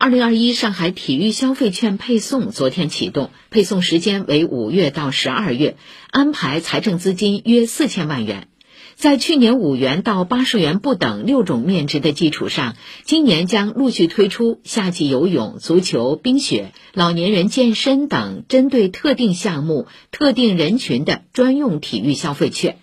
二零二一上海体育消费券配送昨天启动配送时间为五月到十二月安排财政资金约四千万元。在去年五元到八十元不等六种面值的基础上今年将陆续推出夏季游泳足球冰雪老年人健身等针对特定项目特定人群的专用体育消费券。